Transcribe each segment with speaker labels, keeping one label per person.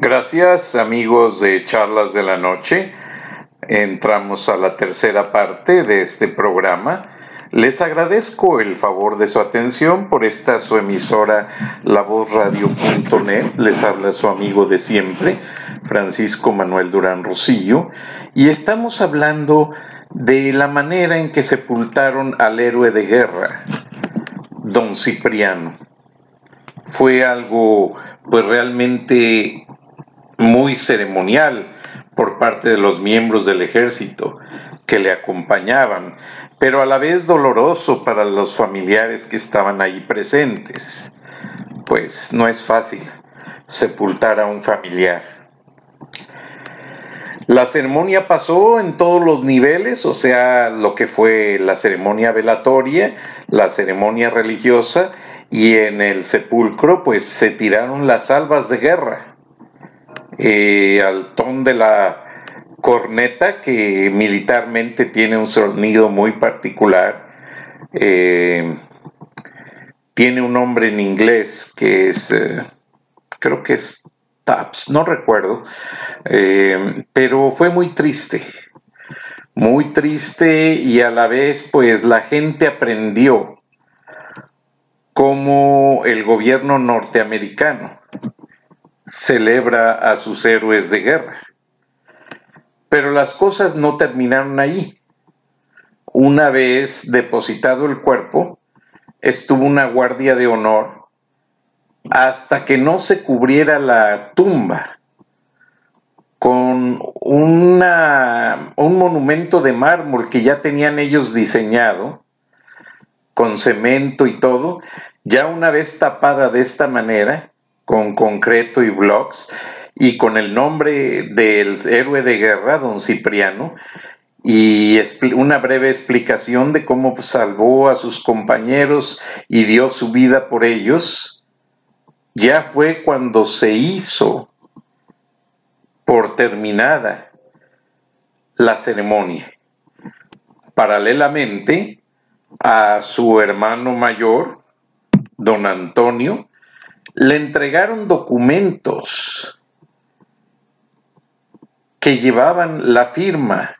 Speaker 1: Gracias amigos de Charlas de la Noche. Entramos a la tercera parte de este programa. Les agradezco el favor de su atención por esta su emisora lavozradio.net. Les habla su amigo de siempre, Francisco Manuel Durán Rosillo, y estamos hablando de la manera en que sepultaron al héroe de guerra, don Cipriano. Fue algo pues realmente muy ceremonial por parte de los miembros del ejército que le acompañaban, pero a la vez doloroso para los familiares que estaban ahí presentes, pues no es fácil sepultar a un familiar. La ceremonia pasó en todos los niveles, o sea, lo que fue la ceremonia velatoria, la ceremonia religiosa y en el sepulcro pues se tiraron las salvas de guerra eh, al ton de la corneta que militarmente tiene un sonido muy particular. Eh, tiene un nombre en inglés que es, eh, creo que es Taps, no recuerdo, pero fue muy triste, muy triste y a la vez pues la gente aprendió cómo el gobierno norteamericano celebra a sus héroes de guerra. Pero las cosas no terminaron ahí. Una vez depositado el cuerpo, estuvo una guardia de honor hasta que no se cubriera la tumba con una, un monumento de mármol que ya tenían ellos diseñado, con cemento y todo, ya una vez tapada de esta manera, con concreto y blogs, y con el nombre del héroe de guerra, don Cipriano, y una breve explicación de cómo salvó a sus compañeros y dio su vida por ellos, ya fue cuando se hizo por terminada la ceremonia. Paralelamente a su hermano mayor, don Antonio, le entregaron documentos que llevaban la firma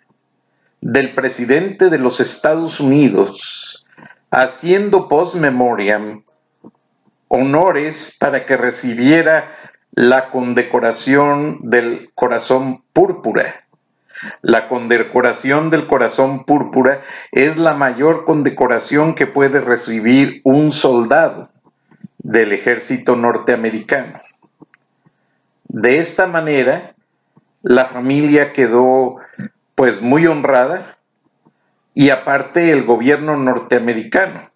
Speaker 1: del presidente de los Estados Unidos, haciendo post memoriam honores para que recibiera la condecoración del corazón púrpura. La condecoración del corazón púrpura es la mayor condecoración que puede recibir un soldado del ejército norteamericano. De esta manera, la familia quedó pues muy honrada y aparte el gobierno norteamericano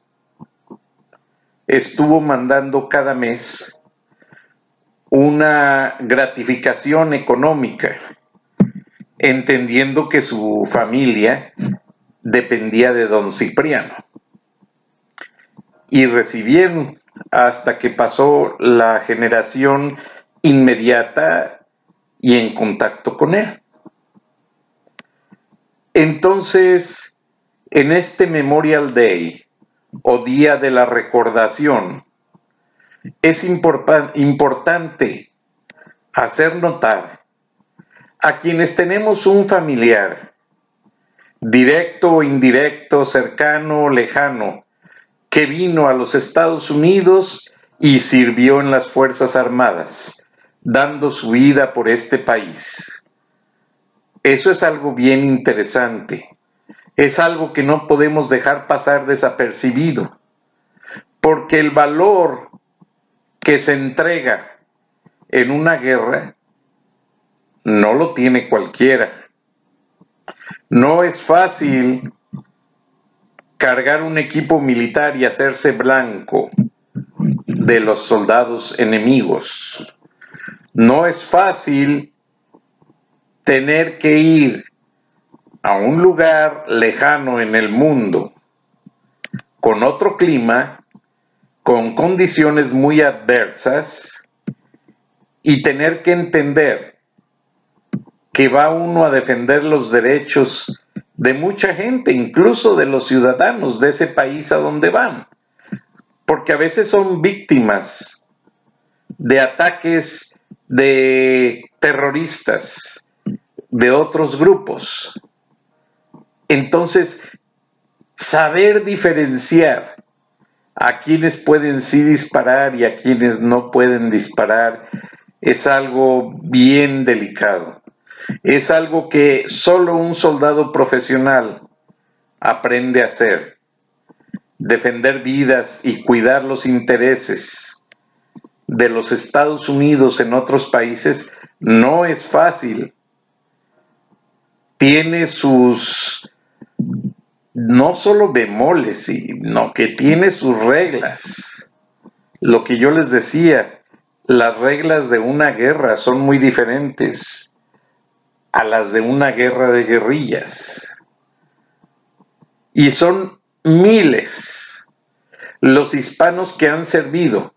Speaker 1: estuvo mandando cada mes una gratificación económica, entendiendo que su familia dependía de don Cipriano. Y recibieron hasta que pasó la generación inmediata y en contacto con él. Entonces, en este Memorial Day o Día de la Recordación, es importante hacer notar a quienes tenemos un familiar, directo o indirecto, cercano o lejano, que vino a los Estados Unidos y sirvió en las Fuerzas Armadas, dando su vida por este país. Eso es algo bien interesante. Es algo que no podemos dejar pasar desapercibido, porque el valor que se entrega en una guerra no lo tiene cualquiera. No es fácil cargar un equipo militar y hacerse blanco de los soldados enemigos. No es fácil tener que ir a un lugar lejano en el mundo, con otro clima, con condiciones muy adversas, y tener que entender que va uno a defender los derechos de mucha gente, incluso de los ciudadanos de ese país a donde van, porque a veces son víctimas de ataques de terroristas de otros grupos. Entonces, saber diferenciar a quienes pueden sí disparar y a quienes no pueden disparar es algo bien delicado. Es algo que solo un soldado profesional aprende a hacer. Defender vidas y cuidar los intereses de los Estados Unidos en otros países no es fácil. Tiene sus no solo bemoles, sino que tiene sus reglas. Lo que yo les decía, las reglas de una guerra son muy diferentes a las de una guerra de guerrillas. Y son miles los hispanos que han servido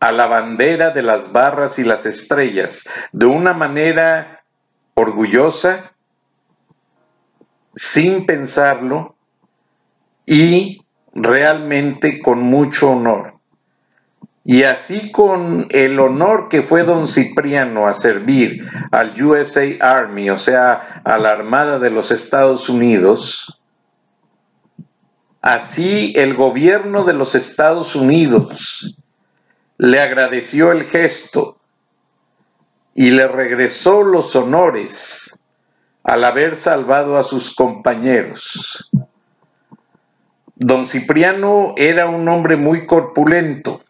Speaker 1: a la bandera de las barras y las estrellas de una manera orgullosa, sin pensarlo y realmente con mucho honor. Y así con el honor que fue don Cipriano a servir al USA Army, o sea, a la Armada de los Estados Unidos, así el gobierno de los Estados Unidos le agradeció el gesto y le regresó los honores al haber salvado a sus compañeros. Don Cipriano era un hombre muy corpulento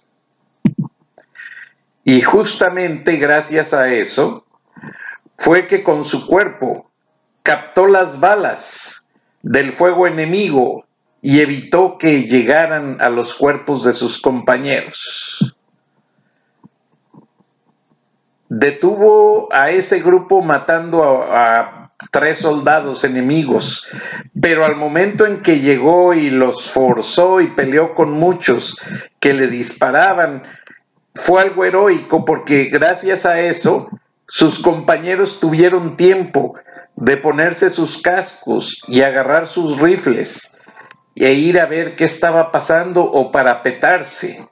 Speaker 1: y justamente gracias a eso fue que con su cuerpo captó las balas del fuego enemigo y evitó que llegaran a los cuerpos de sus compañeros. Detuvo a ese grupo matando a, a tres soldados enemigos, pero al momento en que llegó y los forzó y peleó con muchos que le disparaban, fue algo heroico porque gracias a eso sus compañeros tuvieron tiempo de ponerse sus cascos y agarrar sus rifles e ir a ver qué estaba pasando o para petarse,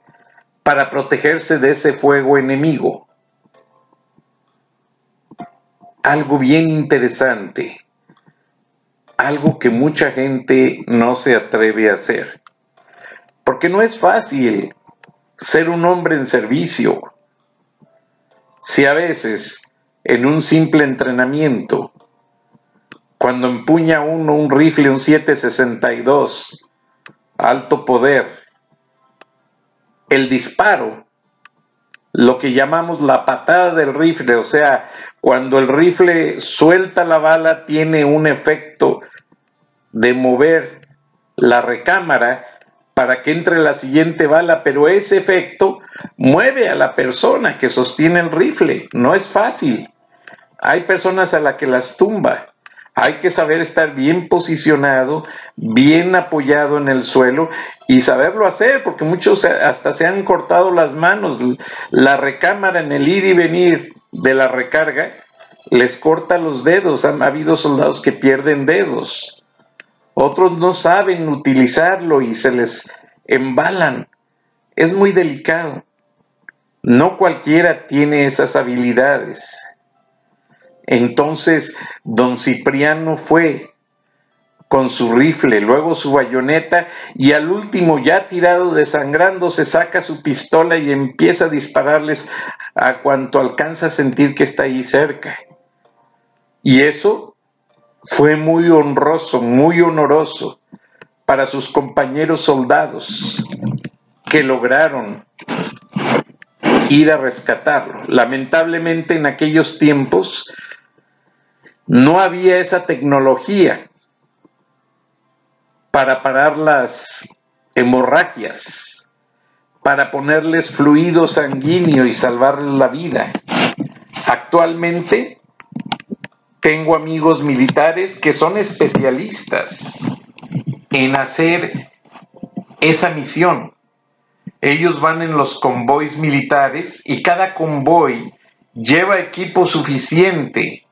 Speaker 1: para protegerse de ese fuego enemigo algo bien interesante, algo que mucha gente no se atreve a hacer. Porque no es fácil ser un hombre en servicio. Si a veces en un simple entrenamiento, cuando empuña uno un rifle, un 762, alto poder, el disparo lo que llamamos la patada del rifle, o sea, cuando el rifle suelta la bala tiene un efecto de mover la recámara para que entre la siguiente bala, pero ese efecto mueve a la persona que sostiene el rifle, no es fácil. Hay personas a las que las tumba. Hay que saber estar bien posicionado, bien apoyado en el suelo y saberlo hacer, porque muchos hasta se han cortado las manos. La recámara en el ir y venir de la recarga les corta los dedos. Han habido soldados que pierden dedos. Otros no saben utilizarlo y se les embalan. Es muy delicado. No cualquiera tiene esas habilidades. Entonces, don Cipriano fue con su rifle, luego su bayoneta y al último ya tirado desangrando se saca su pistola y empieza a dispararles a cuanto alcanza a sentir que está ahí cerca. Y eso fue muy honroso, muy honoroso para sus compañeros soldados que lograron ir a rescatarlo. Lamentablemente en aquellos tiempos no había esa tecnología para parar las hemorragias, para ponerles fluido sanguíneo y salvarles la vida. Actualmente tengo amigos militares que son especialistas en hacer esa misión. Ellos van en los convoys militares y cada convoy lleva equipo suficiente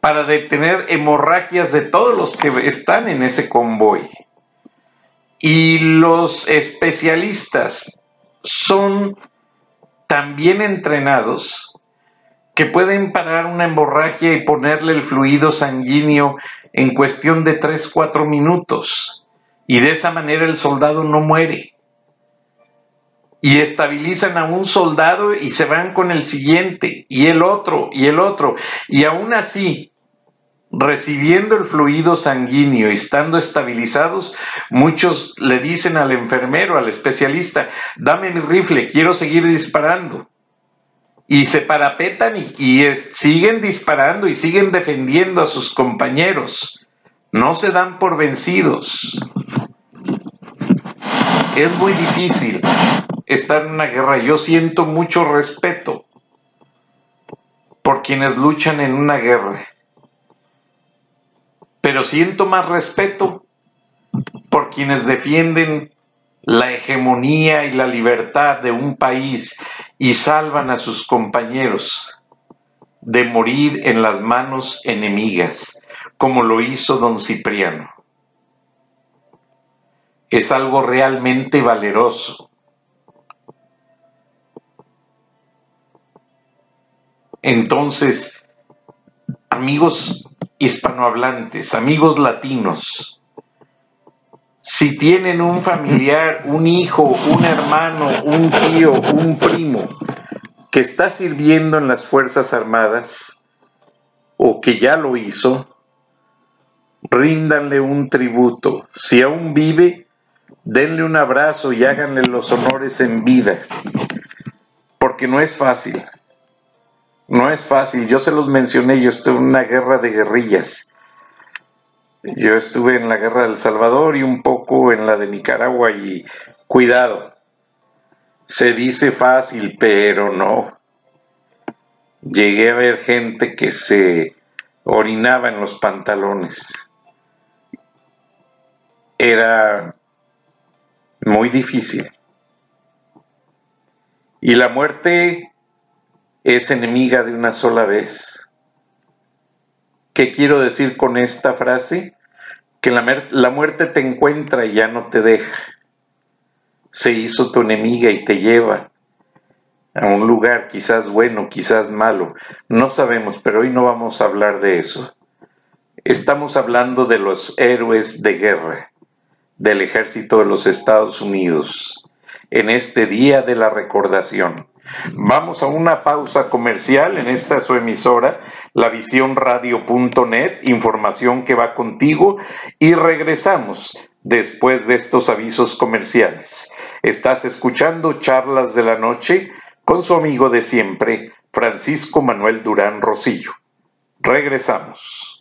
Speaker 1: para detener hemorragias de todos los que están en ese convoy. Y los especialistas son también entrenados que pueden parar una hemorragia y ponerle el fluido sanguíneo en cuestión de 3-4 minutos. Y de esa manera el soldado no muere. Y estabilizan a un soldado y se van con el siguiente, y el otro, y el otro. Y aún así, recibiendo el fluido sanguíneo y estando estabilizados, muchos le dicen al enfermero, al especialista, dame mi rifle, quiero seguir disparando. Y se parapetan y, siguen disparando y siguen defendiendo a sus compañeros. No se dan por vencidos. Es muy difícil estar en una guerra. Yo siento mucho respeto por quienes luchan en una guerra pero siento más respeto por quienes defienden la hegemonía y la libertad de un país y salvan a sus compañeros de morir en las manos enemigas, como lo hizo don Cipriano. Es algo realmente valeroso. Entonces, amigos, hispanohablantes, amigos latinos, si tienen un familiar, un hijo, un hermano, un tío, un primo que está sirviendo en las Fuerzas Armadas o que ya lo hizo, ríndanle un tributo. Si aún vive, denle un abrazo y háganle los honores en vida, porque no es fácil. No es fácil, yo se los mencioné, yo estuve en una guerra de guerrillas. Yo estuve en la guerra del Salvador y un poco en la de Nicaragua y cuidado, se dice fácil, pero no. Llegué a ver gente que se orinaba en los pantalones. Era muy difícil. Y la muerte es enemiga de una sola vez. ¿Qué quiero decir con esta frase? Que la, la, muerte te encuentra y ya no te deja. Se hizo tu enemiga y te lleva a un lugar quizás bueno, quizás malo. No sabemos, pero hoy no vamos a hablar de eso. Estamos hablando de los héroes de guerra del ejército de los Estados Unidos en este día de la recordación. Vamos a una pausa comercial en esta su emisora, la radio.net, información que va contigo y regresamos después de estos avisos comerciales. Estás escuchando Charlas de la Noche con su amigo de siempre, Francisco Manuel Durán Rosillo. Regresamos.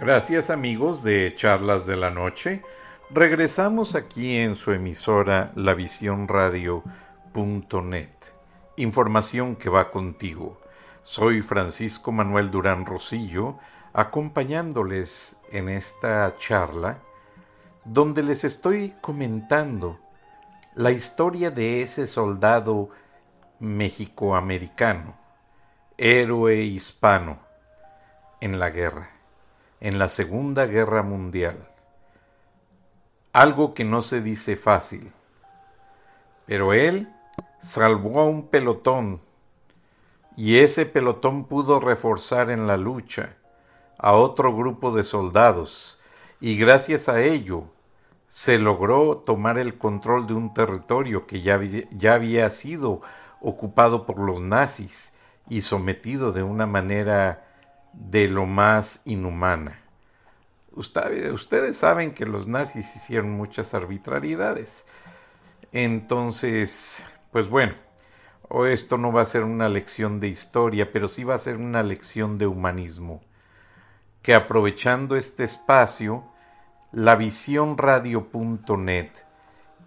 Speaker 1: Gracias amigos de Charlas de la Noche. Regresamos aquí en su emisora lavisiónradio.net. Información que va contigo. Soy Francisco Manuel Durán Rosillo, acompañándoles en esta charla donde les estoy comentando la historia de ese soldado mexicoamericano, héroe hispano en la guerra en la Segunda Guerra Mundial. Algo que no se dice fácil. Pero él salvó a un pelotón y ese pelotón pudo reforzar en la lucha a otro grupo de soldados y gracias a ello se logró tomar el control de un territorio que ya, ya había sido ocupado por los nazis y sometido de una manera de lo más inhumana. ustedes saben que los nazis hicieron muchas arbitrariedades. Entonces, pues bueno, esto no va a ser una lección de historia, pero sí va a ser una lección de humanismo. Que aprovechando este espacio, la visiónradio.net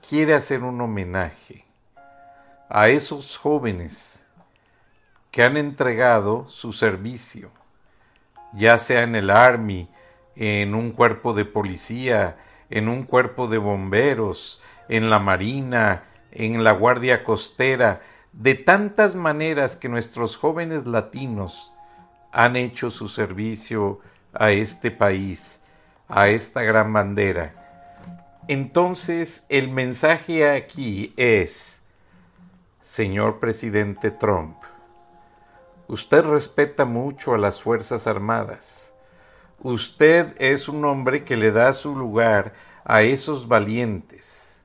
Speaker 1: quiere hacer un homenaje a esos jóvenes que han entregado su servicio ya sea en el Army, en un cuerpo de policía, en un cuerpo de bomberos, en la Marina, en la Guardia Costera, de tantas maneras que nuestros jóvenes latinos han hecho su servicio a este país, a esta gran bandera. Entonces, el mensaje aquí es, señor presidente Trump, usted respeta mucho a las Fuerzas Armadas. Usted es un hombre que le da su lugar a esos valientes.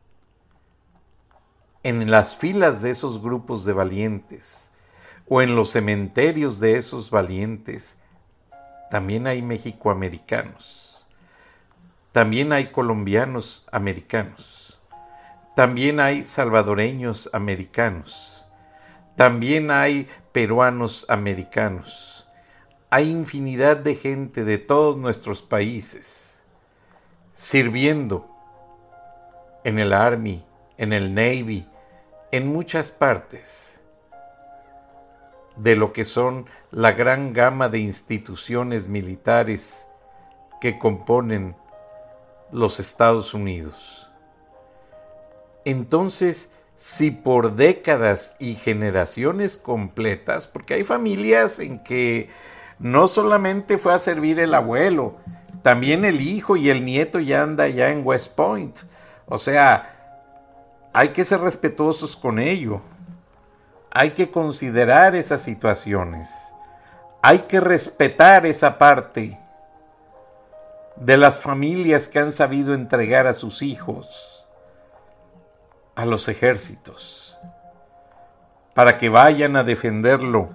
Speaker 1: En las filas de esos grupos de valientes o en los cementerios de esos valientes, también hay mexicoamericanos, también hay colombianos americanos, también hay salvadoreños americanos, también hay peruanos americanos, hay infinidad de gente de todos nuestros países sirviendo en el Army, en el Navy, en muchas partes de lo que son la gran gama de instituciones militares que componen los Estados Unidos. Entonces, si por décadas y generaciones completas, porque hay familias en que no solamente fue a servir el abuelo, también el hijo y el nieto ya anda ya en West Point. O sea, hay que ser respetuosos con ello. Hay que considerar esas situaciones. Hay que respetar esa parte de las familias que han sabido entregar a sus hijos a los ejércitos para que vayan a defenderlo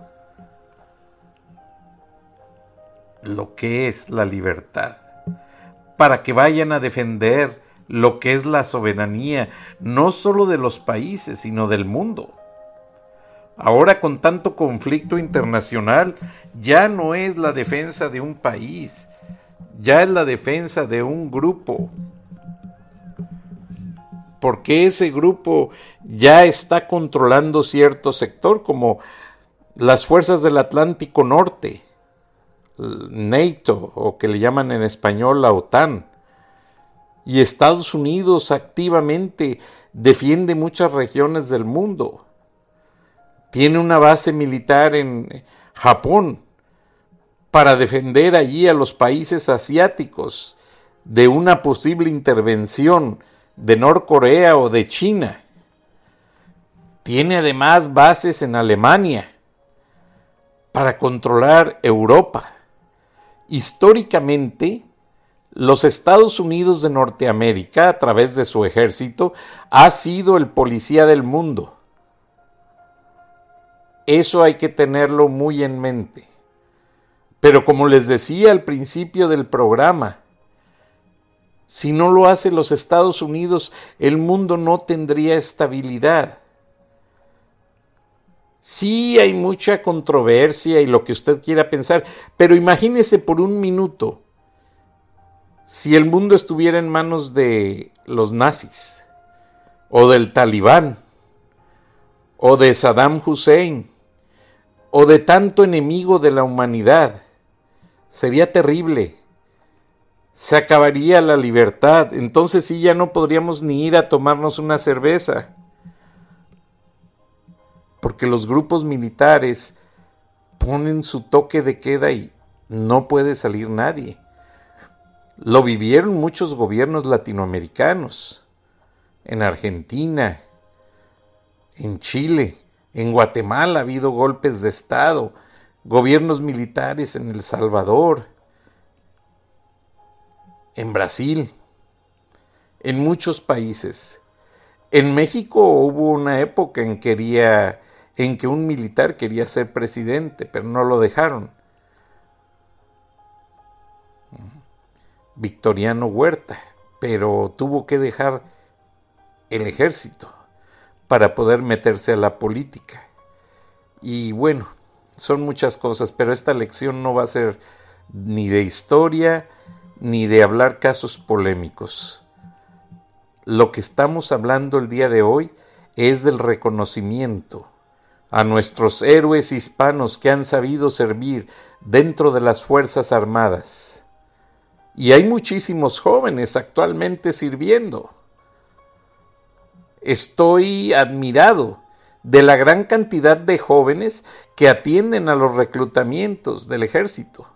Speaker 1: lo que es la libertad, para que vayan a defender lo que es la soberanía, no solo de los países, sino del mundo. Ahora con tanto conflicto internacional, ya no es la defensa de un país, ya es la defensa de un grupo. Porque ese grupo ya está controlando cierto sector, como las fuerzas del Atlántico Norte, NATO, o que le llaman en español la OTAN. Y Estados Unidos activamente defiende muchas regiones del mundo tiene una base militar en Japón para defender allí a los países asiáticos de una posible intervención de Norcorea o de China. Tiene además bases en Alemania para controlar Europa. Históricamente, los Estados Unidos de Norteamérica, a través de su ejército, ha sido el policía del mundo eso hay que tenerlo muy en mente. Pero como les decía al principio del programa, si no lo hace los Estados Unidos, el mundo no tendría estabilidad. Sí hay mucha controversia y lo que usted quiera pensar, pero imagínese por un minuto si el mundo estuviera en manos de los nazis, o del talibán, o de Saddam Hussein, o de tanto enemigo de la humanidad. Sería terrible. Se acabaría la libertad. Entonces sí ya no podríamos ni ir a tomarnos una cerveza. Porque los grupos militares ponen su toque de queda y no puede salir nadie. Lo vivieron muchos gobiernos latinoamericanos, en Argentina, en Chile, en Guatemala ha habido golpes de Estado, gobiernos militares en El Salvador, en Brasil, en muchos países. En México hubo una época en, quería, en que un militar quería ser presidente, pero no lo dejaron. Victoriano Huerta, pero tuvo que dejar el ejército para poder meterse a la política. Y bueno, son muchas cosas, pero esta lección no va a ser ni de historia ni de hablar casos polémicos. Lo que estamos hablando el día de hoy es del reconocimiento a nuestros héroes hispanos que han sabido servir dentro de las Fuerzas Armadas. Y hay muchísimos jóvenes actualmente sirviendo. Estoy admirado de la gran cantidad de jóvenes que atienden a los reclutamientos del ejército.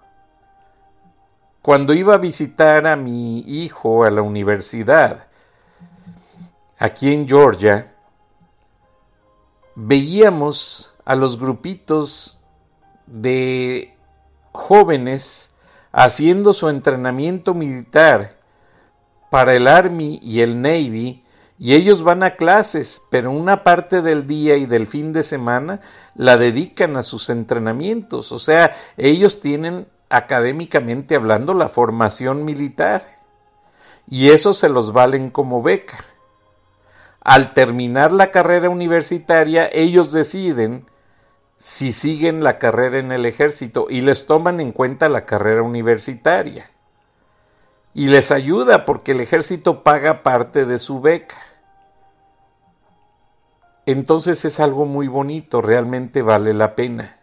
Speaker 1: Cuando iba a visitar a mi hijo a la universidad, aquí en Georgia, veíamos a los grupitos de jóvenes haciendo su entrenamiento militar para el Army y el Navy y ellos van a clases, pero una parte del día y del fin de semana la dedican a sus entrenamientos. O sea, ellos tienen académicamente hablando la formación militar y eso se los valen como beca. Al terminar la carrera universitaria, ellos deciden si siguen la carrera en el ejército y les toman en cuenta la carrera universitaria. Y les ayuda porque el ejército paga parte de su beca. Entonces es algo muy bonito, realmente vale la pena.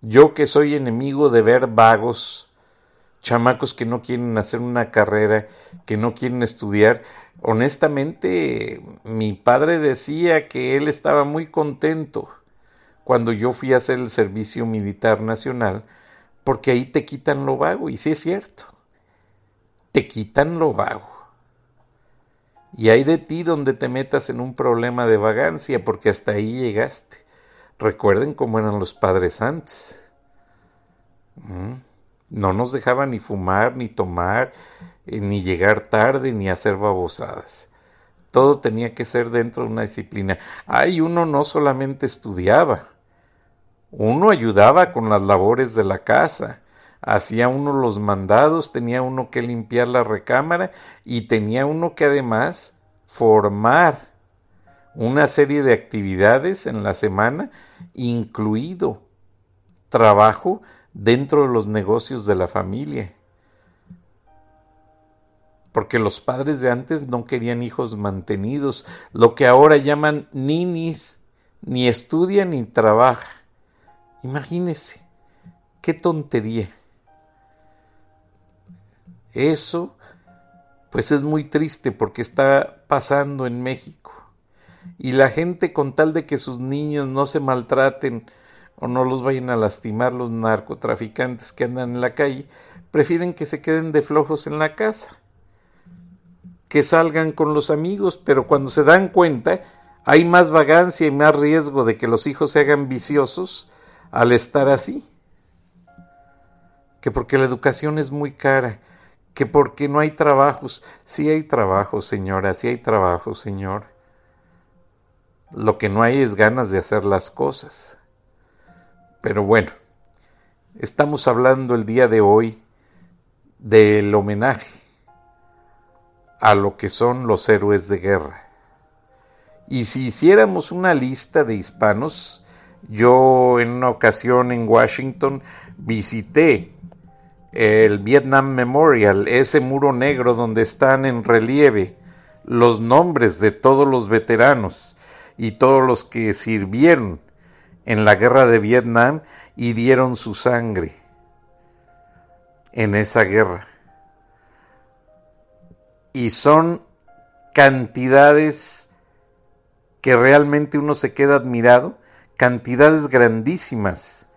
Speaker 1: Yo que soy enemigo de ver vagos, chamacos que no quieren hacer una carrera, que no quieren estudiar, honestamente mi padre decía que él estaba muy contento cuando yo fui a hacer el servicio militar nacional, porque ahí te quitan lo vago, y sí es cierto, te quitan lo vago. Y hay de ti donde te metas en un problema de vagancia, porque hasta ahí llegaste. Recuerden cómo eran los padres antes. Mm. No nos dejaban ni fumar, ni tomar, eh, ni llegar tarde, ni hacer babosadas. Todo tenía que ser dentro de una disciplina. Ay, uno no solamente estudiaba, uno ayudaba con las labores de la casa, hacía uno los mandados, tenía uno que limpiar la recámara y tenía uno que además formar una serie de actividades en la semana, incluido trabajo dentro de los negocios de la familia. Porque los padres de antes no querían hijos mantenidos, lo que ahora llaman ninis, ni estudia ni trabaja. Imagínese, qué tontería. Eso, pues es muy triste porque está pasando en México. Y la gente con tal de que sus niños no se maltraten o no los vayan a lastimar los narcotraficantes que andan en la calle, prefieren que se queden de flojos en la casa, que salgan con los amigos, pero cuando se dan cuenta hay más vagancia y más riesgo de que los hijos se hagan viciosos al estar así, que porque la educación es muy cara que porque no hay trabajos. Sí hay trabajo, señora, sí hay trabajo, señor. Lo que no hay es ganas de hacer las cosas. Pero bueno, estamos hablando el día de hoy del homenaje a lo que son los héroes de guerra. Y si hiciéramos una lista de hispanos, yo en una ocasión en Washington visité el Vietnam Memorial, ese muro negro donde están en relieve los nombres de todos los veteranos y todos los que sirvieron en la guerra de Vietnam y dieron su sangre en esa guerra. Y son cantidades que realmente uno se queda admirado, cantidades grandísimas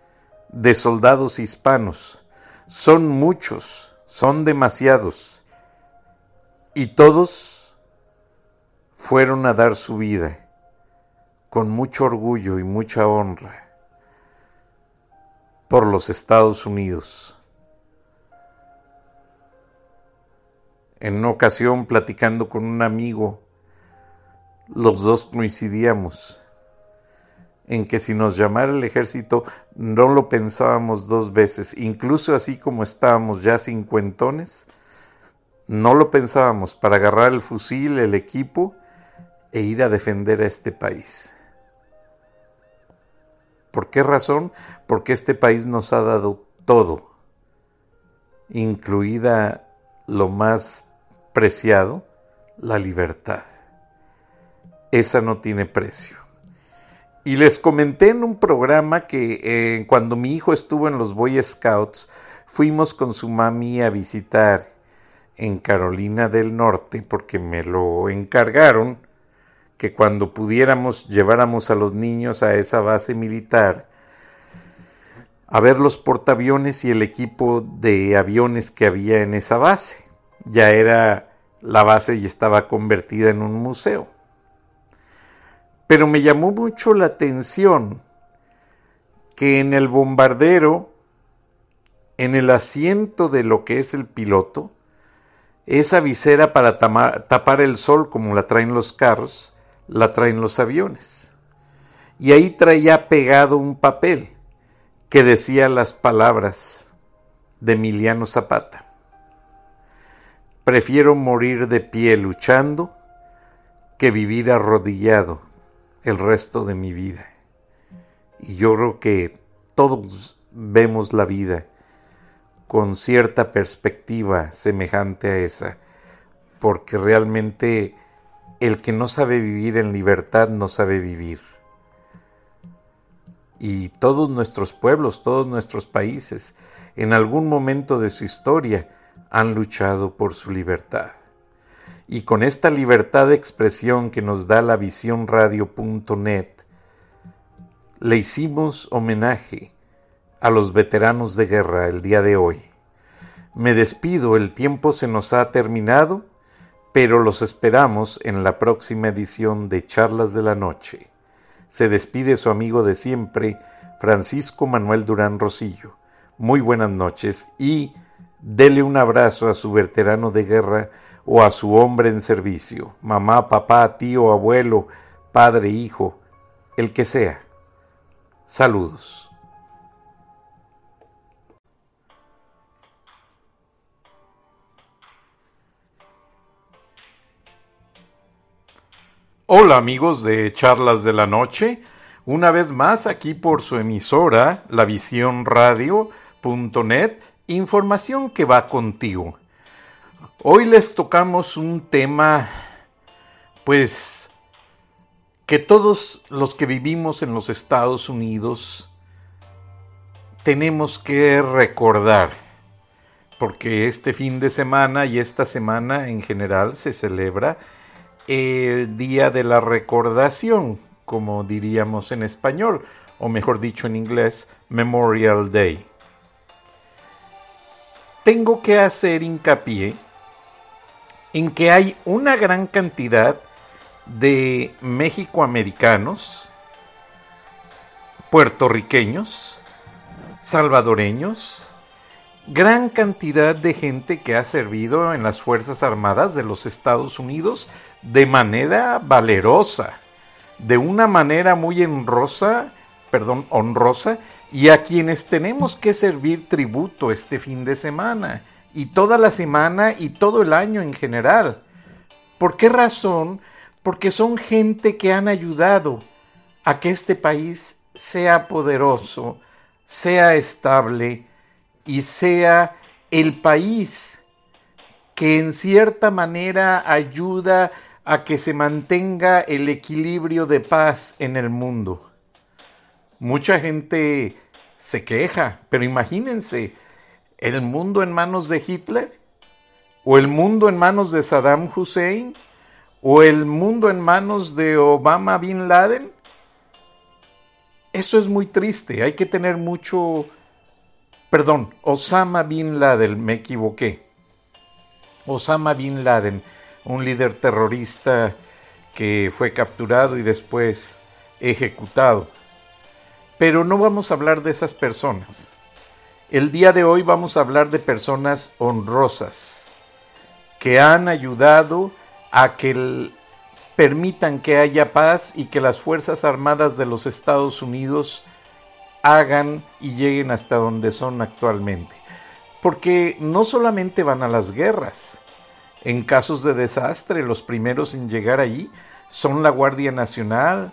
Speaker 1: de soldados hispanos. Son muchos, son demasiados, y todos fueron a dar su vida con mucho orgullo y mucha honra por los Estados Unidos. En una ocasión, platicando con un amigo, los dos coincidíamos en que si nos llamara el ejército no lo pensábamos dos veces, incluso así como estábamos ya cincuentones, no lo pensábamos para agarrar el fusil, el equipo e ir a defender a este país. ¿Por qué razón? Porque este país nos ha dado todo, incluida lo más preciado, la libertad. Esa no tiene precio. Y les comenté en un programa que eh, cuando mi hijo estuvo en los Boy Scouts, fuimos con su mami a visitar en Carolina del Norte porque me lo encargaron que cuando pudiéramos lleváramos a los niños a esa base militar a ver los portaaviones y el equipo de aviones que había en esa base. Ya era la base y estaba convertida en un museo. Pero me llamó mucho la atención que en el bombardero, en el asiento de lo que es el piloto, esa visera para tapar el sol como la traen los carros, la traen los aviones. Y ahí traía pegado un papel que decía las palabras de Emiliano Zapata. Prefiero morir de pie luchando que vivir arrodillado el resto de mi vida. Y yo creo que todos vemos la vida con cierta perspectiva semejante a esa, porque realmente el que no sabe vivir en libertad no sabe vivir. Y todos nuestros pueblos, todos nuestros países, en algún momento de su historia, han luchado por su libertad. Y con esta libertad de expresión que nos da la visiónradio.net, le hicimos homenaje a los veteranos de guerra el día de hoy. Me despido, el tiempo se nos ha terminado, pero los esperamos en la próxima edición de Charlas de la Noche. Se despide su amigo de siempre, Francisco Manuel Durán Rosillo. Muy buenas noches y dele un abrazo a su veterano de guerra o a su hombre en servicio, mamá, papá, tío, abuelo, padre, hijo, el que sea. Saludos. Hola amigos de Charlas de la Noche, una vez más aquí por su emisora, la Radio.net, información que va contigo. Hoy les tocamos un tema, pues, que todos los que vivimos en los Estados Unidos tenemos que recordar, porque este fin de semana y esta semana en general se celebra el Día de la Recordación, como diríamos en español, o mejor dicho en inglés, Memorial Day. Tengo que hacer hincapié en que hay una gran cantidad de mexicoamericanos, puertorriqueños, salvadoreños, gran cantidad de gente que ha servido en las Fuerzas Armadas de los Estados Unidos de manera valerosa, de una manera muy honrosa, perdón, honrosa, y a quienes tenemos que servir tributo este fin de semana, y toda la semana y todo el año en general. ¿Por qué razón? Porque son gente que han ayudado a que este país sea poderoso, sea estable y sea el país que en cierta manera ayuda a que se mantenga el equilibrio de paz en el mundo. Mucha gente se queja, pero imagínense, el mundo en manos de Hitler, o el mundo en manos de Saddam Hussein, o el mundo en manos de Obama Bin Laden. Eso es muy triste, hay que tener mucho... Perdón, Osama Bin Laden, me equivoqué. Osama Bin Laden un líder terrorista que fue capturado y después ejecutado. Pero no vamos a hablar de esas personas. El día de hoy vamos a hablar de personas honrosas que han ayudado a que permitan que haya paz y que las Fuerzas Armadas de los Estados Unidos hagan y lleguen hasta donde son actualmente. Porque no solamente van a las guerras, en casos de desastre, los primeros en llegar allí son la Guardia Nacional,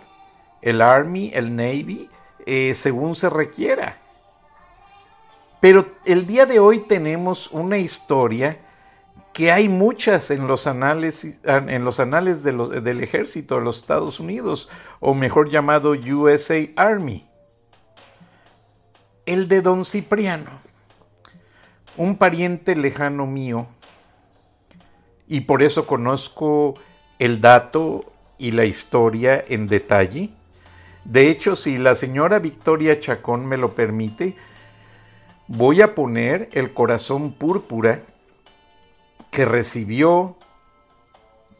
Speaker 1: el Army, el Navy, eh, según se requiera. Pero el día de hoy tenemos una historia que hay muchas en los anales, en los anales del ejército de los Estados Unidos, o mejor llamado USA Army. El de don Cipriano, un pariente lejano mío, y por eso conozco el dato y la historia en detalle. De hecho, si la señora Victoria Chacón me lo permite, voy a poner el corazón púrpura que recibió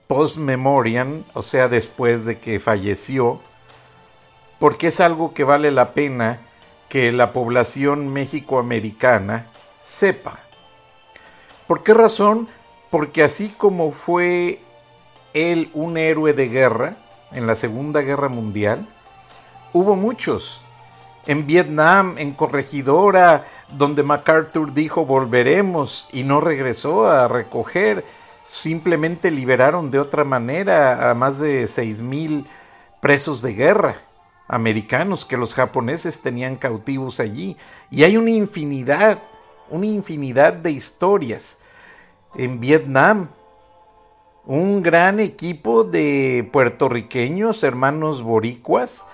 Speaker 1: post memoriam, o sea, después de que falleció, porque es algo que vale la pena que la población mexicoamericana sepa. ¿Por qué razón? Porque así como fue él un héroe de guerra en la Segunda Guerra Mundial, hubo muchos. En Vietnam, en Corregidora, donde MacArthur dijo volveremos y no regresó a recoger, simplemente liberaron de otra manera a más de seis mil presos de guerra americanos que los japoneses tenían cautivos allí. Y hay una infinidad, una infinidad de historias. En Vietnam, un gran equipo de puertorriqueños, hermanos boricuas,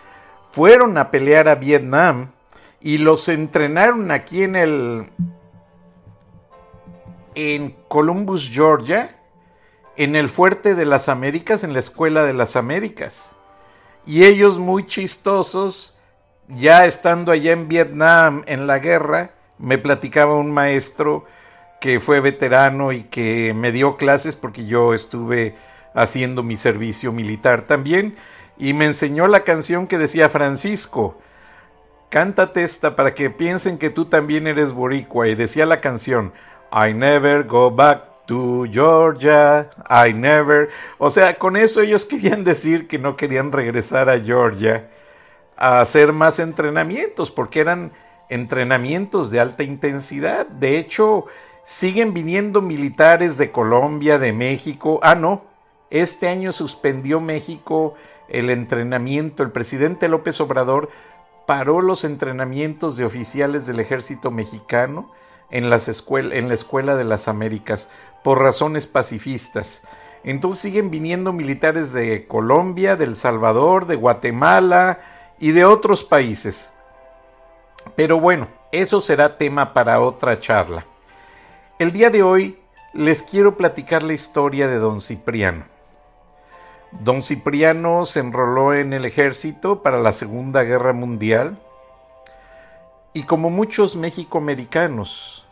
Speaker 1: fueron a pelear a Vietnam y los entrenaron aquí en el en Columbus, Georgia, en el Fuerte de las Américas, en la Escuela de las Américas. Y ellos muy chistosos, ya estando allá en Vietnam en la guerra, me platicaba un maestro que fue veterano y que me dio clases porque yo estuve haciendo mi servicio militar también y me enseñó la canción que decía Francisco, cántate esta para que piensen que tú también eres boricua y decía la canción I never go back to Georgia, I never. O sea, con eso ellos querían decir que no querían regresar a Georgia a hacer más entrenamientos, porque eran entrenamientos de alta intensidad. De hecho, siguen viniendo militares de Colombia, de México. Ah, no, este año suspendió México el entrenamiento. El presidente López Obrador paró los entrenamientos de oficiales del ejército mexicano en, las en la Escuela de las Américas por razones pacifistas. Entonces siguen viniendo militares de Colombia, de El Salvador, de Guatemala y de otros países. Pero bueno, eso será tema para otra charla. El día de hoy les quiero platicar la historia de don Cipriano. Don Cipriano se enroló en el ejército para la Segunda Guerra Mundial y como muchos mexicoamericanos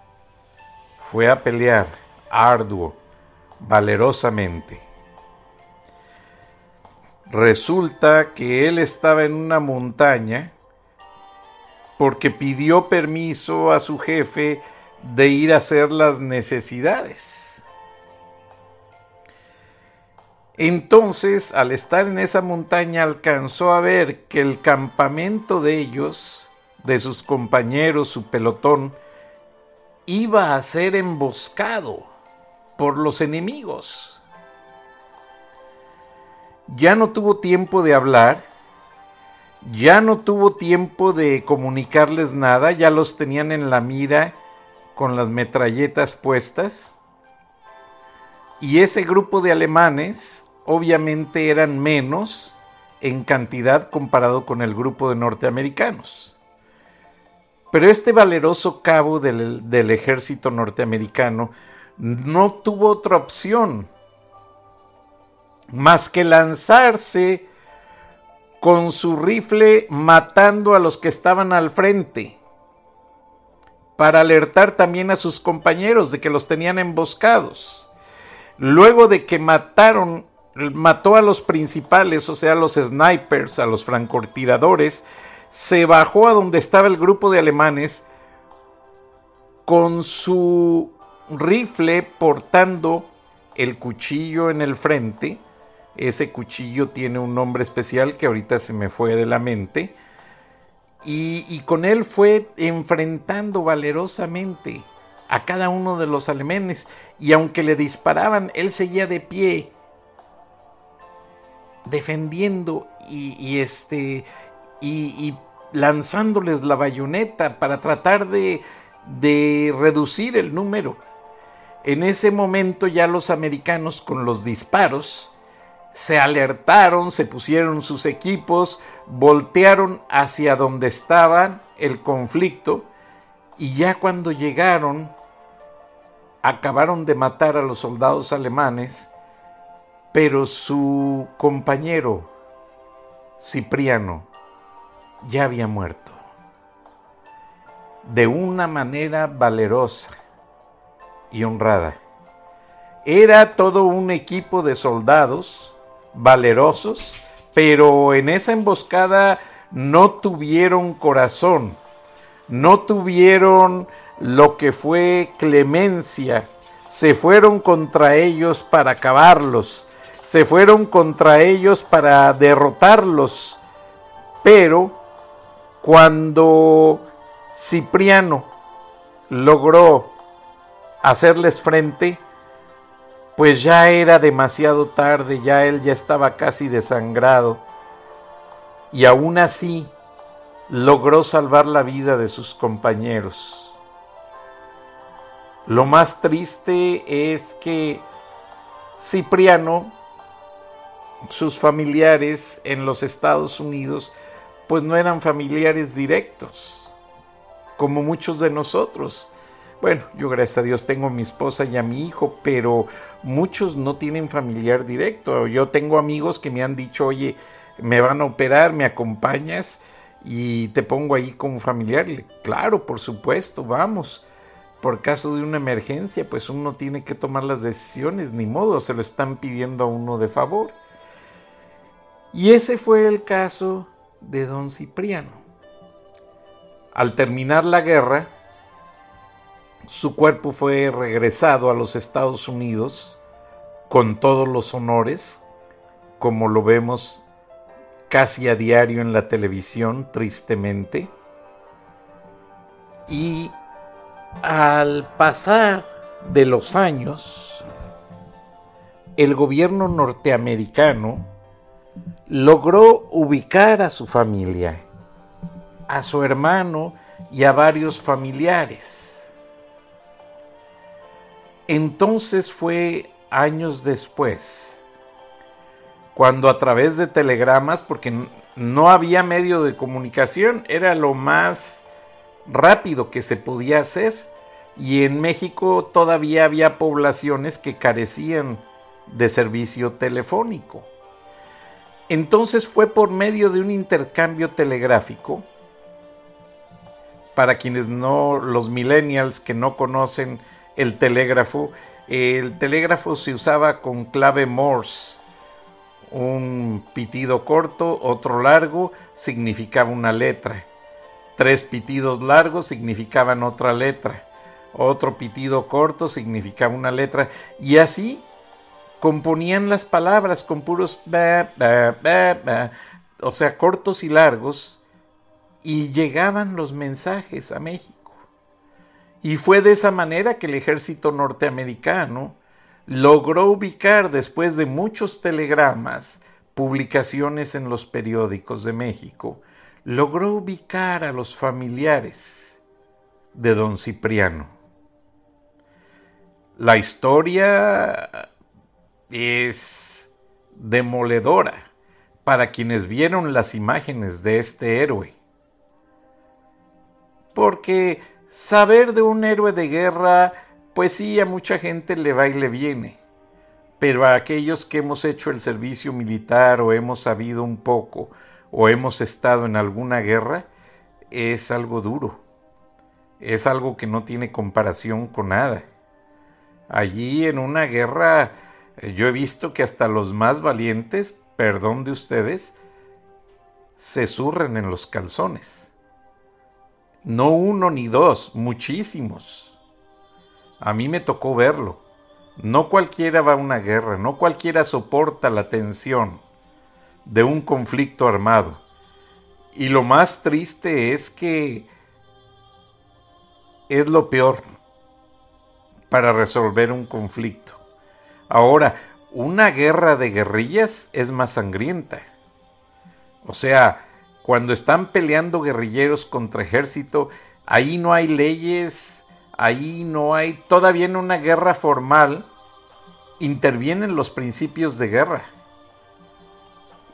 Speaker 1: fue a pelear arduo, valerosamente. Resulta que él estaba en una montaña porque pidió permiso a su jefe de ir a hacer las necesidades. Entonces, al estar en esa montaña, alcanzó a ver que el campamento de ellos, de sus compañeros, su pelotón, iba a ser emboscado por los enemigos. Ya no tuvo tiempo de hablar, ya no tuvo tiempo de comunicarles nada, ya los tenían en la mira con las metralletas puestas. Y ese grupo de alemanes obviamente eran menos en cantidad comparado con el grupo de norteamericanos. Pero este valeroso cabo del, del ejército norteamericano no tuvo otra opción más que lanzarse con su rifle matando a los que estaban al frente, para alertar también a sus compañeros de que los tenían emboscados. Luego de que mataron, mató a los principales, o sea, a los snipers, a los francotiradores, se bajó a donde estaba el grupo de alemanes con su rifle portando el cuchillo en el frente. Ese cuchillo tiene un nombre especial que ahorita se me fue de la mente. Y, con él fue enfrentando valerosamente a cada uno de los alemanes. Y aunque le disparaban, él seguía de pie, defendiendo y, este, y lanzándoles la bayoneta para tratar de, de reducir el número. En ese momento ya los americanos con los disparos se alertaron, se pusieron sus equipos, voltearon hacia donde estaba el conflicto y ya cuando llegaron acabaron de matar a los soldados alemanes pero su compañero Cipriano ya había muerto de una manera valerosa y honrada. Era todo un equipo de soldados valerosos, pero en esa emboscada no tuvieron corazón, no tuvieron lo que fue clemencia, se fueron contra ellos para acabarlos, se fueron contra ellos para derrotarlos, pero cuando Cipriano logró hacerles frente, pues ya era demasiado tarde, ya él ya estaba casi desangrado, y aún así logró salvar la vida de sus compañeros. Lo más triste es que Cipriano, sus familiares en los Estados Unidos, pues no eran familiares directos como muchos de nosotros. Bueno, yo gracias a Dios tengo a mi esposa y a mi hijo, pero muchos no tienen familiar directo. Yo tengo amigos que me han dicho, oye, me van a operar, me acompañas y te pongo ahí como familiar. Claro, por supuesto, vamos. Por caso de una emergencia, pues uno tiene que tomar las decisiones, ni modo, se lo están pidiendo a uno de favor. Y ese fue el caso de don Cipriano. Al terminar la guerra, su cuerpo fue regresado a los Estados Unidos con todos los honores, como lo vemos casi a diario en la televisión, tristemente. Y al pasar de los años, el gobierno norteamericano logró ubicar a su familia a su hermano y a varios familiares. Entonces fue años después, cuando a través de telegramas, porque no había medio de comunicación, era lo más rápido que se podía hacer, y en México todavía había poblaciones que carecían de servicio telefónico. Entonces fue por medio de un intercambio telegráfico para quienes no, los millennials que no conocen el telégrafo, el telégrafo se usaba con clave Morse. Un pitido corto, otro largo, significaba una letra. Tres pitidos largos significaban otra letra. Otro pitido corto significaba una letra. Y así componían las palabras con puros o sea, cortos y largos y llegaban los mensajes a México. Y fue de esa manera que el ejército norteamericano logró ubicar, después de muchos telegramas, publicaciones en los periódicos de México, logró ubicar a los familiares de don Cipriano. La historia es demoledora para quienes vieron las imágenes de este héroe porque saber de un héroe de guerra, pues sí, a mucha gente le va y le viene. Pero a aquellos que hemos hecho el servicio militar o hemos sabido un poco o hemos estado en alguna guerra, es algo duro. Es algo que no tiene comparación con nada. Allí en una guerra eh, yo he visto que hasta los más valientes, perdón de ustedes, se surren en los calzones. No uno ni dos, muchísimos. A mí me tocó verlo. No cualquiera va a una guerra, no cualquiera soporta la tensión de un conflicto armado. Y lo más triste es que es lo peor para resolver un conflicto. Ahora, una guerra de guerrillas es más sangrienta. O sea, cuando están peleando guerrilleros contra ejército, ahí no hay leyes, ahí no hay, todavía en una guerra formal, intervienen los principios de guerra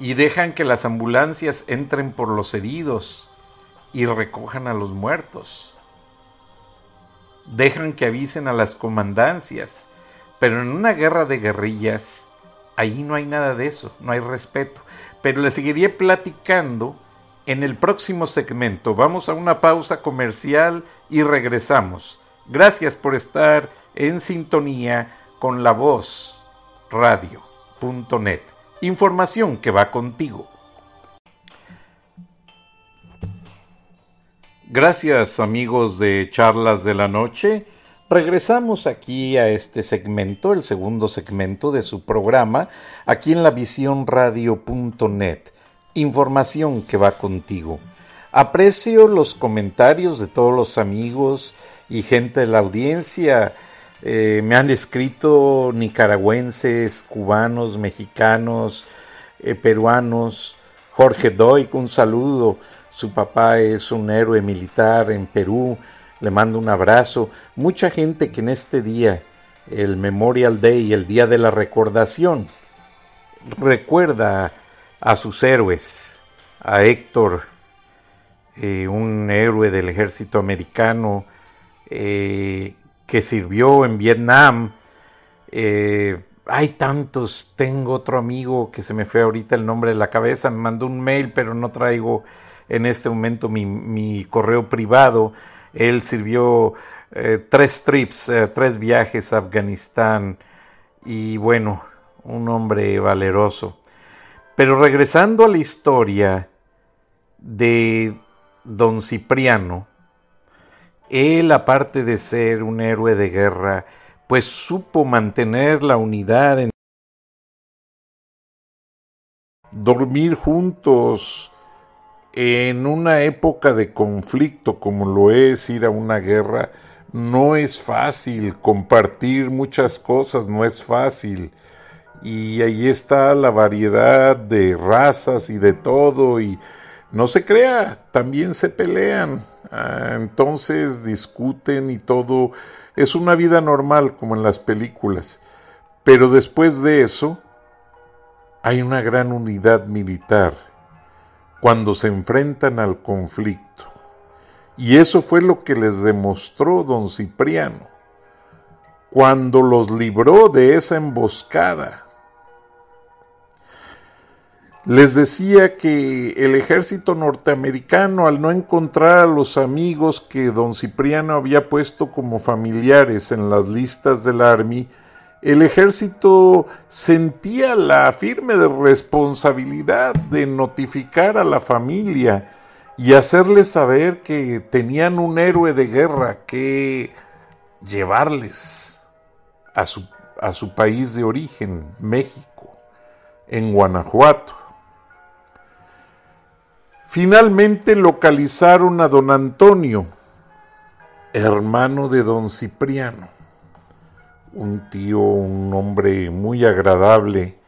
Speaker 1: y dejan que las ambulancias entren por los heridos y recojan a los muertos. Dejan que avisen a las comandancias, pero en una guerra de guerrillas, ahí no hay nada de eso, no hay respeto. Pero le seguiré platicando en el próximo segmento. Vamos a una pausa comercial y regresamos. Gracias por estar en sintonía con la voz radio.net. Información que va contigo. Gracias amigos de Charlas de la Noche. Regresamos aquí a este segmento, el segundo segmento de su programa, aquí en la visiónradio.net. Información que va contigo. Aprecio los comentarios de todos los amigos y gente de la audiencia. Eh, me han escrito nicaragüenses, cubanos, mexicanos, eh, peruanos. Jorge Doig, un saludo. Su papá es un héroe militar en Perú. Le mando un abrazo. Mucha gente que en este día, el Memorial Day, el Día de la Recordación, recuerda a sus héroes, a Héctor, eh, un héroe del ejército americano eh, que sirvió en Vietnam. Eh, hay tantos, tengo otro amigo que se me fue ahorita el nombre de la cabeza, me mandó un mail, pero no traigo en este momento mi, correo privado. Él sirvió tres trips, tres viajes a Afganistán y bueno, un hombre valeroso. Pero regresando a la historia de don Cipriano, él aparte de ser un héroe de guerra, pues supo mantener la unidad en dormir juntos, en una época de conflicto como lo es ir a una guerra, no es fácil compartir muchas cosas, no es fácil. Y ahí está la variedad de razas y de todo y no se crea, también se pelean, ah, entonces discuten y todo. Es una vida normal como en las películas. Pero después de eso hay una gran unidad militar cuando se enfrentan al conflicto. Y eso fue lo que les demostró don Cipriano, cuando los libró de esa emboscada. Les decía que el ejército norteamericano, al no encontrar a los amigos que don Cipriano había puesto como familiares en las listas del Army, el ejército sentía la firme responsabilidad de notificar a la familia y hacerles saber que tenían un héroe de guerra que llevarles a su, a su país de origen, México, en Guanajuato. Finalmente localizaron a don Antonio, hermano de don Cipriano un tío, un hombre muy agradable,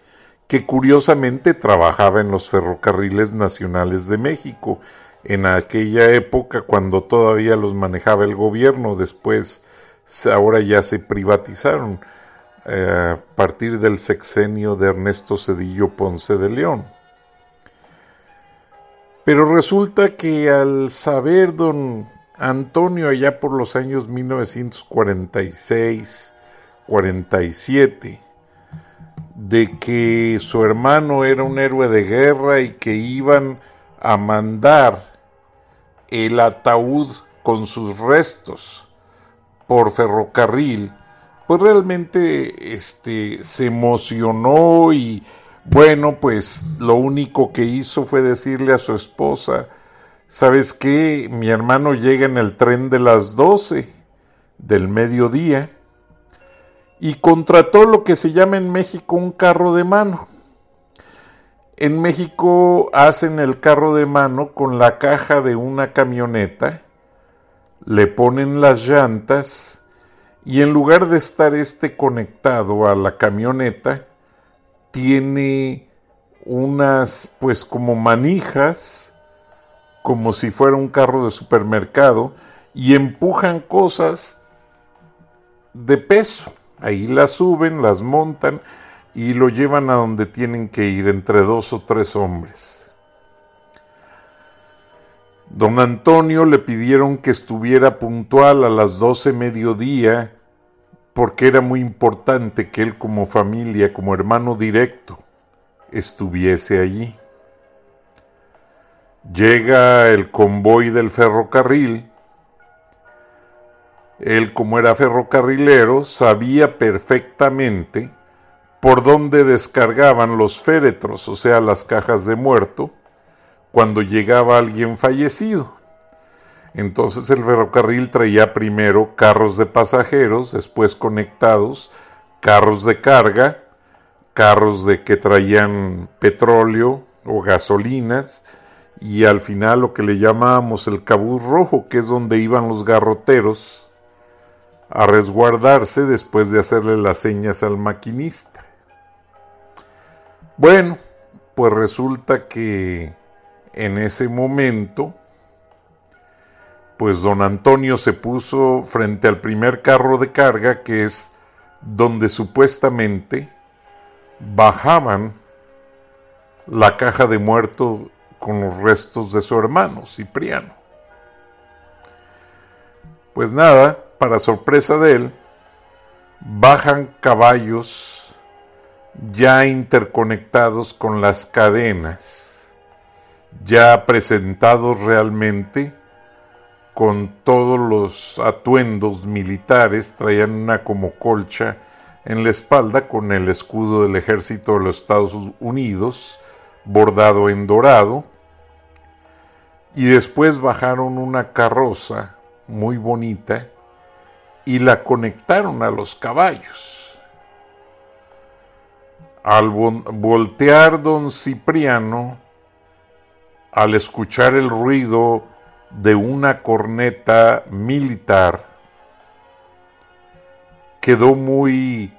Speaker 1: que curiosamente trabajaba en los ferrocarriles nacionales de México, en aquella época cuando todavía los manejaba el gobierno, después ahora ya se privatizaron eh, a partir del sexenio de Ernesto Cedillo Ponce de León. Pero resulta que al saber don Antonio allá por los años 1946, 47, de que su hermano era un héroe de guerra y que iban a mandar el ataúd con sus restos por ferrocarril, pues realmente este, se emocionó y bueno, pues lo único que hizo fue decirle a su esposa, ¿sabes qué? Mi hermano llega en el tren de las 12 del mediodía y contrató lo que se llama en México un carro de mano. En México hacen el carro de mano con la caja de una camioneta, le ponen las llantas y en lugar de estar este conectado a la camioneta, tiene unas pues como manijas, como si fuera un carro de supermercado, y empujan cosas de peso. Ahí las suben, las montan y lo llevan a donde tienen que ir entre dos o tres hombres. Don Antonio le pidieron que estuviera puntual a las doce mediodía porque era muy importante que él como familia, como hermano directo, estuviese allí. Llega el convoy del ferrocarril. Él, como era ferrocarrilero, sabía perfectamente por dónde descargaban los féretros, o sea, las cajas de muerto, cuando llegaba alguien fallecido. Entonces el ferrocarril traía primero carros de pasajeros, después conectados, carros de carga, carros de que traían petróleo o gasolinas, y al final lo que le llamábamos el cabuz rojo, que es donde iban los garroteros a resguardarse después de hacerle las señas al maquinista. Bueno, pues resulta que en ese momento, pues don Antonio se puso frente al primer carro de carga, que es donde supuestamente bajaban la caja de muerto con los restos de su hermano, Cipriano. Pues nada, para sorpresa de él, bajan caballos ya interconectados con las cadenas, ya presentados realmente con todos los atuendos militares, traían una como colcha en la espalda con el escudo del ejército de los Estados Unidos bordado en dorado y después bajaron una carroza muy bonita y la conectaron a los caballos. Al voltear don Cipriano, al escuchar el ruido de una corneta militar, quedó muy,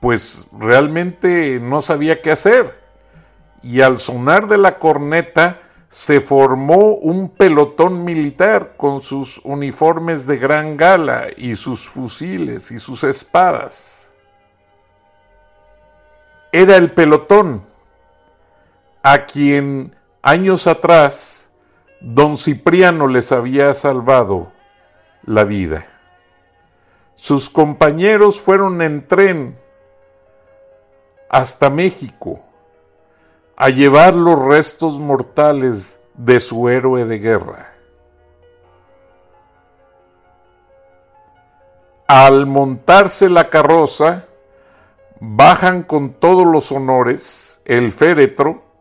Speaker 1: pues realmente no sabía qué hacer. Y al sonar de la corneta, se formó un pelotón militar con sus uniformes de gran gala y sus fusiles y sus espadas. Era el pelotón a quien años atrás don Cipriano les había salvado la vida. Sus compañeros fueron en tren hasta México a llevar los restos mortales de su héroe de guerra. Al montarse la carroza, bajan con todos los honores el féretro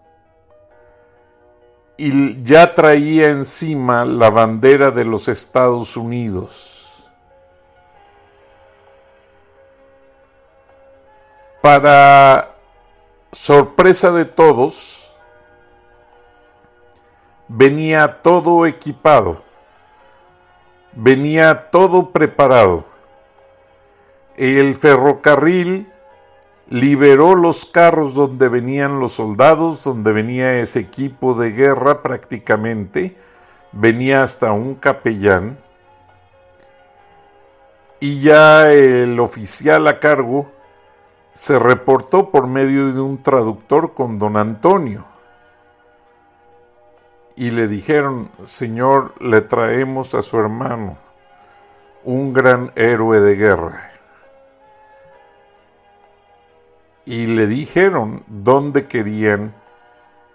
Speaker 1: y ya traía encima la bandera de los Estados Unidos. Para sorpresa de todos, venía todo equipado, venía todo preparado. El ferrocarril liberó los carros donde venían los soldados, donde venía ese equipo de guerra prácticamente, venía hasta un capellán, y ya el oficial a cargo se reportó por medio de un traductor con don Antonio. Y le dijeron, Señor, le traemos a su hermano, un gran héroe de guerra. Y le dijeron dónde querían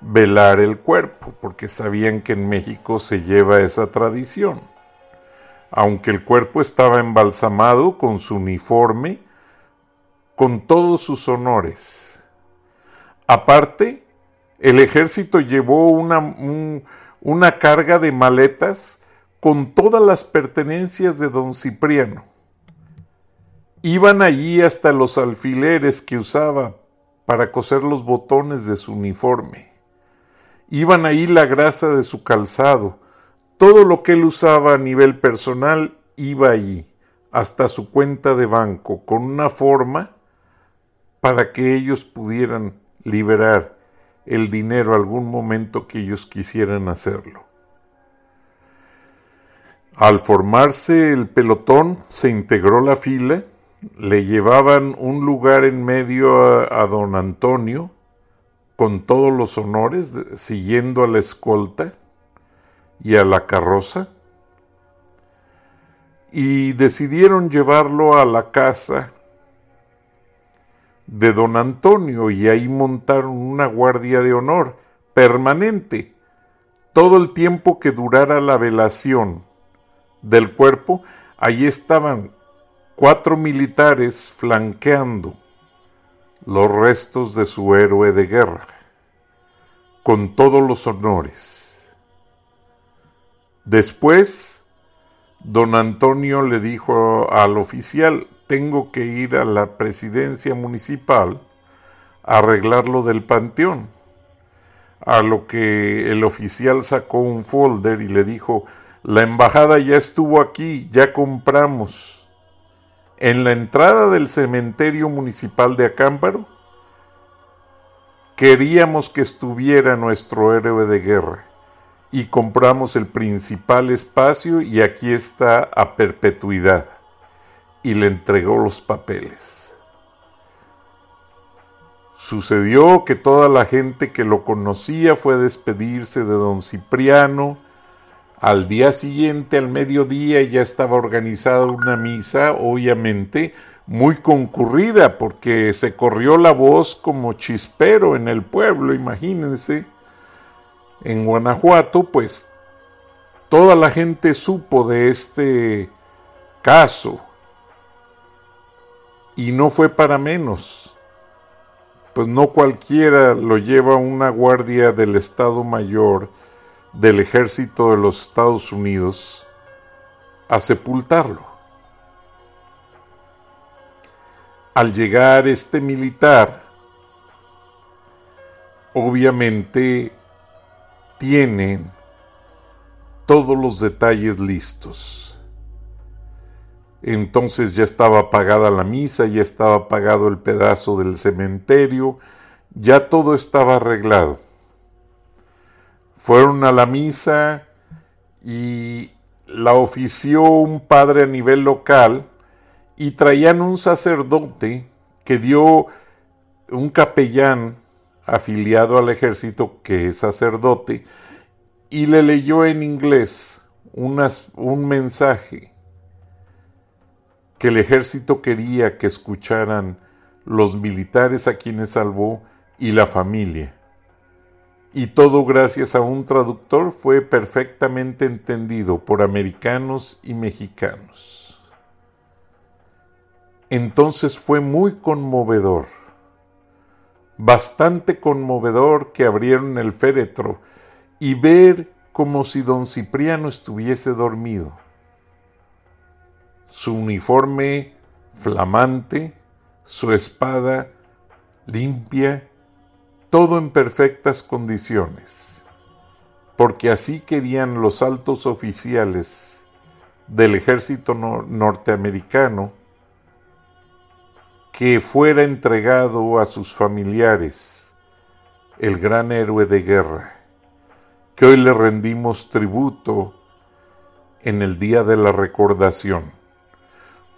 Speaker 1: velar el cuerpo, porque sabían que en México se lleva esa tradición. Aunque el cuerpo estaba embalsamado con su uniforme, con todos sus honores. Aparte, el ejército llevó una, una carga de maletas con todas las pertenencias de don Cipriano. Iban allí hasta los alfileres que usaba para coser los botones de su uniforme. Iban ahí la grasa de su calzado. Todo lo que él usaba a nivel personal iba allí, hasta su cuenta de banco, con una forma para que ellos pudieran liberar el dinero algún momento que ellos quisieran hacerlo. Al formarse el pelotón, se integró la fila, le llevaban un lugar en medio a, don Antonio, con todos los honores, siguiendo a la escolta y a la carroza. y decidieron llevarlo a la casa de don Antonio y ahí montaron una guardia de honor permanente todo el tiempo que durara la velación del cuerpo, ahí estaban cuatro militares flanqueando los restos de su héroe de guerra, con todos los honores. Después, don Antonio le dijo al oficial, tengo que ir a la presidencia municipal a arreglar lo del panteón a lo que el oficial sacó un folder y le dijo, la embajada ya estuvo aquí, ya compramos. En la entrada del cementerio municipal de Acámbaro, queríamos que estuviera nuestro héroe de guerra y compramos el principal espacio y aquí está a perpetuidad. Y le entregó los papeles. Sucedió que toda la gente que lo conocía fue a despedirse de don Cipriano. Al día siguiente, al mediodía, ya estaba organizada una misa, obviamente muy concurrida, porque se corrió la voz como chispero en el pueblo, imagínense. En Guanajuato, pues toda la gente supo de este caso. Y no fue para menos pues no cualquiera lo lleva una guardia del Estado Mayor del Ejército de los Estados Unidos a sepultarlo. Al llegar este militar, obviamente tienen todos los detalles listos. Entonces ya estaba pagada la misa, ya estaba pagado el pedazo del cementerio, ya todo estaba arreglado. Fueron a la misa y la ofició un padre a nivel local y traían un sacerdote que dio un capellán afiliado al ejército que es sacerdote y le leyó en inglés un mensaje que el ejército quería que escucharan los militares a quienes salvó y la familia. Y todo gracias a un traductor fue perfectamente entendido por americanos y mexicanos. Entonces fue muy conmovedor, bastante conmovedor que abrieron el féretro y ver como si don Cipriano estuviese dormido su uniforme flamante, su espada limpia, todo en perfectas condiciones, porque así querían los altos oficiales del ejército norteamericano que fuera entregado a sus familiares el gran héroe de guerra, que hoy le rendimos tributo en el día de la recordación.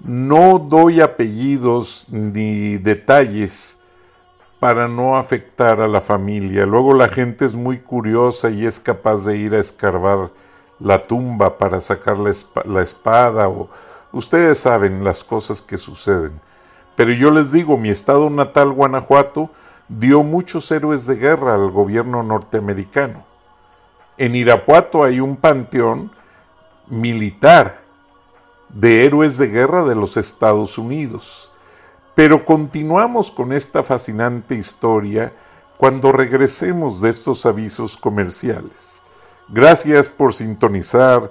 Speaker 1: No doy apellidos ni detalles para no afectar a la familia. Luego la gente es muy curiosa y es capaz de ir a escarbar la tumba para sacar la, espada o ustedes saben las cosas que suceden. Pero yo les digo, mi estado natal, Guanajuato, dio muchos héroes de guerra al gobierno norteamericano. En Irapuato hay un panteón militar de héroes de guerra de los Estados Unidos. Pero continuamos con esta fascinante historia cuando regresemos de estos avisos comerciales. Gracias por sintonizar